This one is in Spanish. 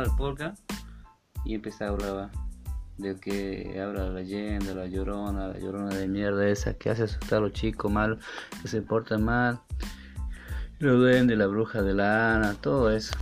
al polka y empecé a hablar de que habla la leyenda, la llorona, la llorona de mierda esa que hace asustar a los chicos malos, que se portan mal, lo duendes, la bruja de la Ana, todo eso.